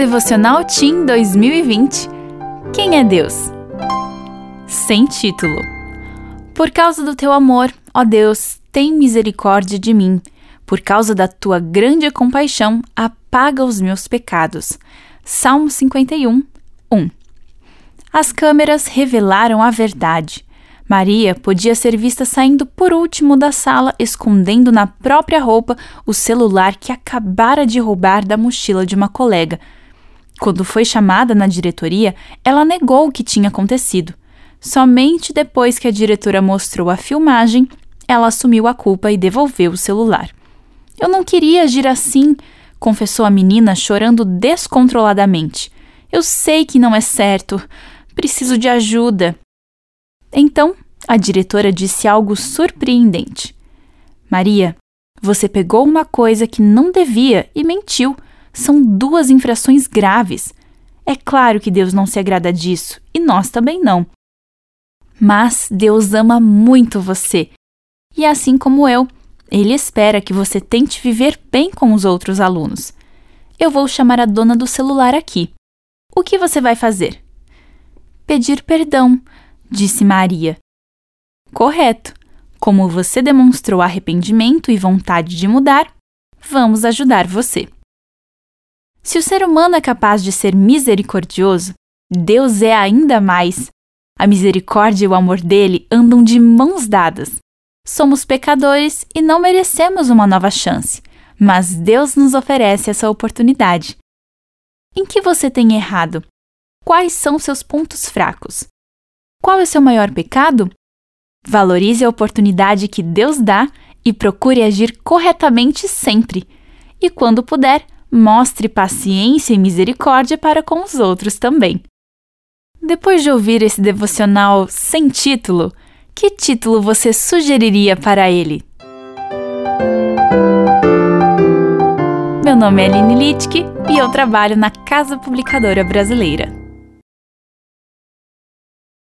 Devocional Team 2020 Quem é Deus? Sem título. Por causa do teu amor, ó Deus, tem misericórdia de mim. Por causa da tua grande compaixão, apaga os meus pecados. Salmo 51, 1. As câmeras revelaram a verdade. Maria podia ser vista saindo por último da sala, escondendo na própria roupa o celular que acabara de roubar da mochila de uma colega. Quando foi chamada na diretoria, ela negou o que tinha acontecido. Somente depois que a diretora mostrou a filmagem, ela assumiu a culpa e devolveu o celular. Eu não queria agir assim, confessou a menina, chorando descontroladamente. Eu sei que não é certo. Preciso de ajuda. Então, a diretora disse algo surpreendente. Maria, você pegou uma coisa que não devia e mentiu. São duas infrações graves. É claro que Deus não se agrada disso, e nós também não. Mas Deus ama muito você. E assim como eu, Ele espera que você tente viver bem com os outros alunos. Eu vou chamar a dona do celular aqui. O que você vai fazer? Pedir perdão, disse Maria. Correto. Como você demonstrou arrependimento e vontade de mudar, vamos ajudar você. Se o ser humano é capaz de ser misericordioso, Deus é ainda mais. A misericórdia e o amor dele andam de mãos dadas. Somos pecadores e não merecemos uma nova chance, mas Deus nos oferece essa oportunidade. Em que você tem errado? Quais são seus pontos fracos? Qual é seu maior pecado? Valorize a oportunidade que Deus dá e procure agir corretamente sempre. E quando puder, mostre paciência e misericórdia para com os outros também. Depois de ouvir esse devocional sem título, que título você sugeriria para ele? Meu nome é Aline Littke e eu trabalho na Casa Publicadora Brasileira.